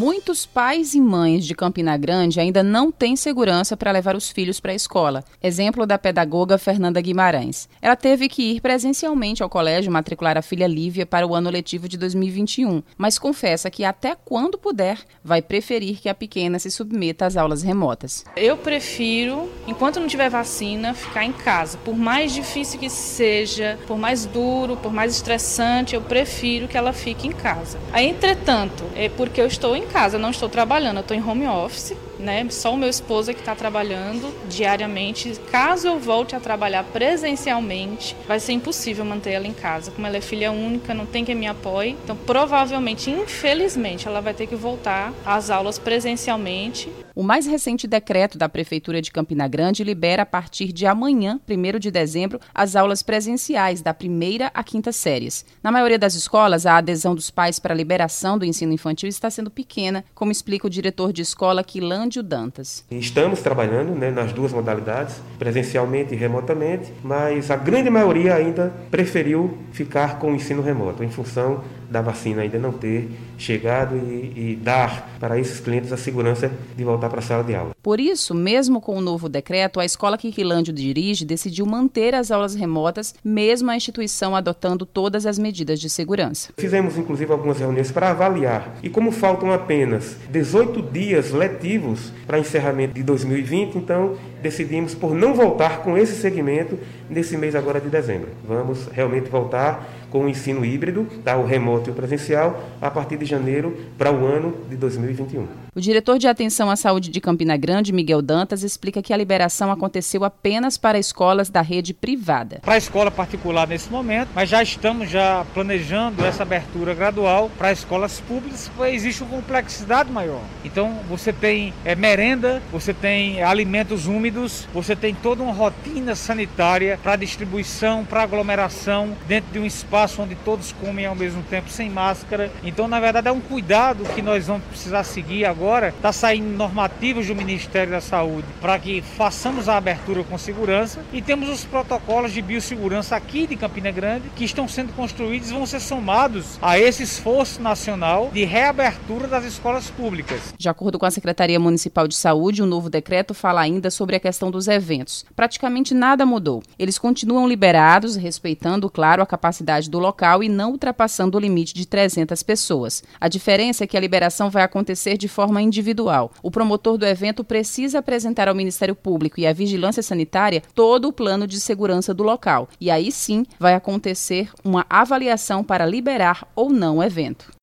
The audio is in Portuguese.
Muitos pais e mães de Campina Grande ainda não têm segurança para levar os filhos para a escola. Exemplo da pedagoga Fernanda Guimarães. Ela teve que ir presencialmente ao colégio matricular a filha Lívia para o ano letivo de 2021, mas confessa que até quando puder, vai preferir que a pequena se submeta às aulas remotas. Eu prefiro, enquanto não tiver vacina, ficar em casa. Por mais difícil que seja, por mais duro, por mais estressante, eu prefiro que ela fique em casa. Entretanto, é porque eu estou em casa, não estou trabalhando, eu estou em home office né? Só o meu esposo é que está trabalhando diariamente. Caso eu volte a trabalhar presencialmente, vai ser impossível manter ela em casa. Como ela é filha única, não tem quem me apoie. Então, provavelmente, infelizmente, ela vai ter que voltar às aulas presencialmente. O mais recente decreto da Prefeitura de Campina Grande libera a partir de amanhã, 1 de dezembro, as aulas presenciais da primeira à quinta séries. Na maioria das escolas, a adesão dos pais para a liberação do ensino infantil está sendo pequena, como explica o diretor de escola Quilan Cândido Dantas. Estamos trabalhando né, nas duas modalidades, presencialmente e remotamente, mas a grande maioria ainda preferiu ficar com o ensino remoto, em função da vacina ainda não ter chegado e, e dar para esses clientes a segurança de voltar para a sala de aula. Por isso, mesmo com o novo decreto, a escola que Quilândio dirige decidiu manter as aulas remotas, mesmo a instituição adotando todas as medidas de segurança. Fizemos, inclusive, algumas reuniões para avaliar. E como faltam apenas 18 dias letivos para encerramento de 2020, então decidimos por não voltar com esse segmento nesse mês agora de dezembro. Vamos realmente voltar com o ensino híbrido, tá, o remoto e o presencial, a partir de janeiro para o ano de 2021. O diretor de Atenção à Saúde de Campina Grande, Miguel Dantas, explica que a liberação aconteceu apenas para escolas da rede privada. Para a escola particular nesse momento, mas já estamos já planejando essa abertura gradual para escolas públicas, pois existe uma complexidade maior. Então você tem é, merenda, você tem alimentos úmidos, você tem toda uma rotina sanitária para distribuição, para aglomeração dentro de um espaço onde todos comem ao mesmo tempo sem máscara. Então, na verdade, é um cuidado que nós vamos precisar seguir agora agora está saindo normativas do Ministério da Saúde para que façamos a abertura com segurança e temos os protocolos de biossegurança aqui de Campina Grande que estão sendo construídos e vão ser somados a esse esforço nacional de reabertura das escolas públicas. De acordo com a Secretaria Municipal de Saúde, o novo decreto fala ainda sobre a questão dos eventos. Praticamente nada mudou. Eles continuam liberados, respeitando, claro, a capacidade do local e não ultrapassando o limite de 300 pessoas. A diferença é que a liberação vai acontecer de forma individual. O promotor do evento precisa apresentar ao Ministério Público e à Vigilância Sanitária todo o plano de segurança do local. E aí sim vai acontecer uma avaliação para liberar ou não o evento.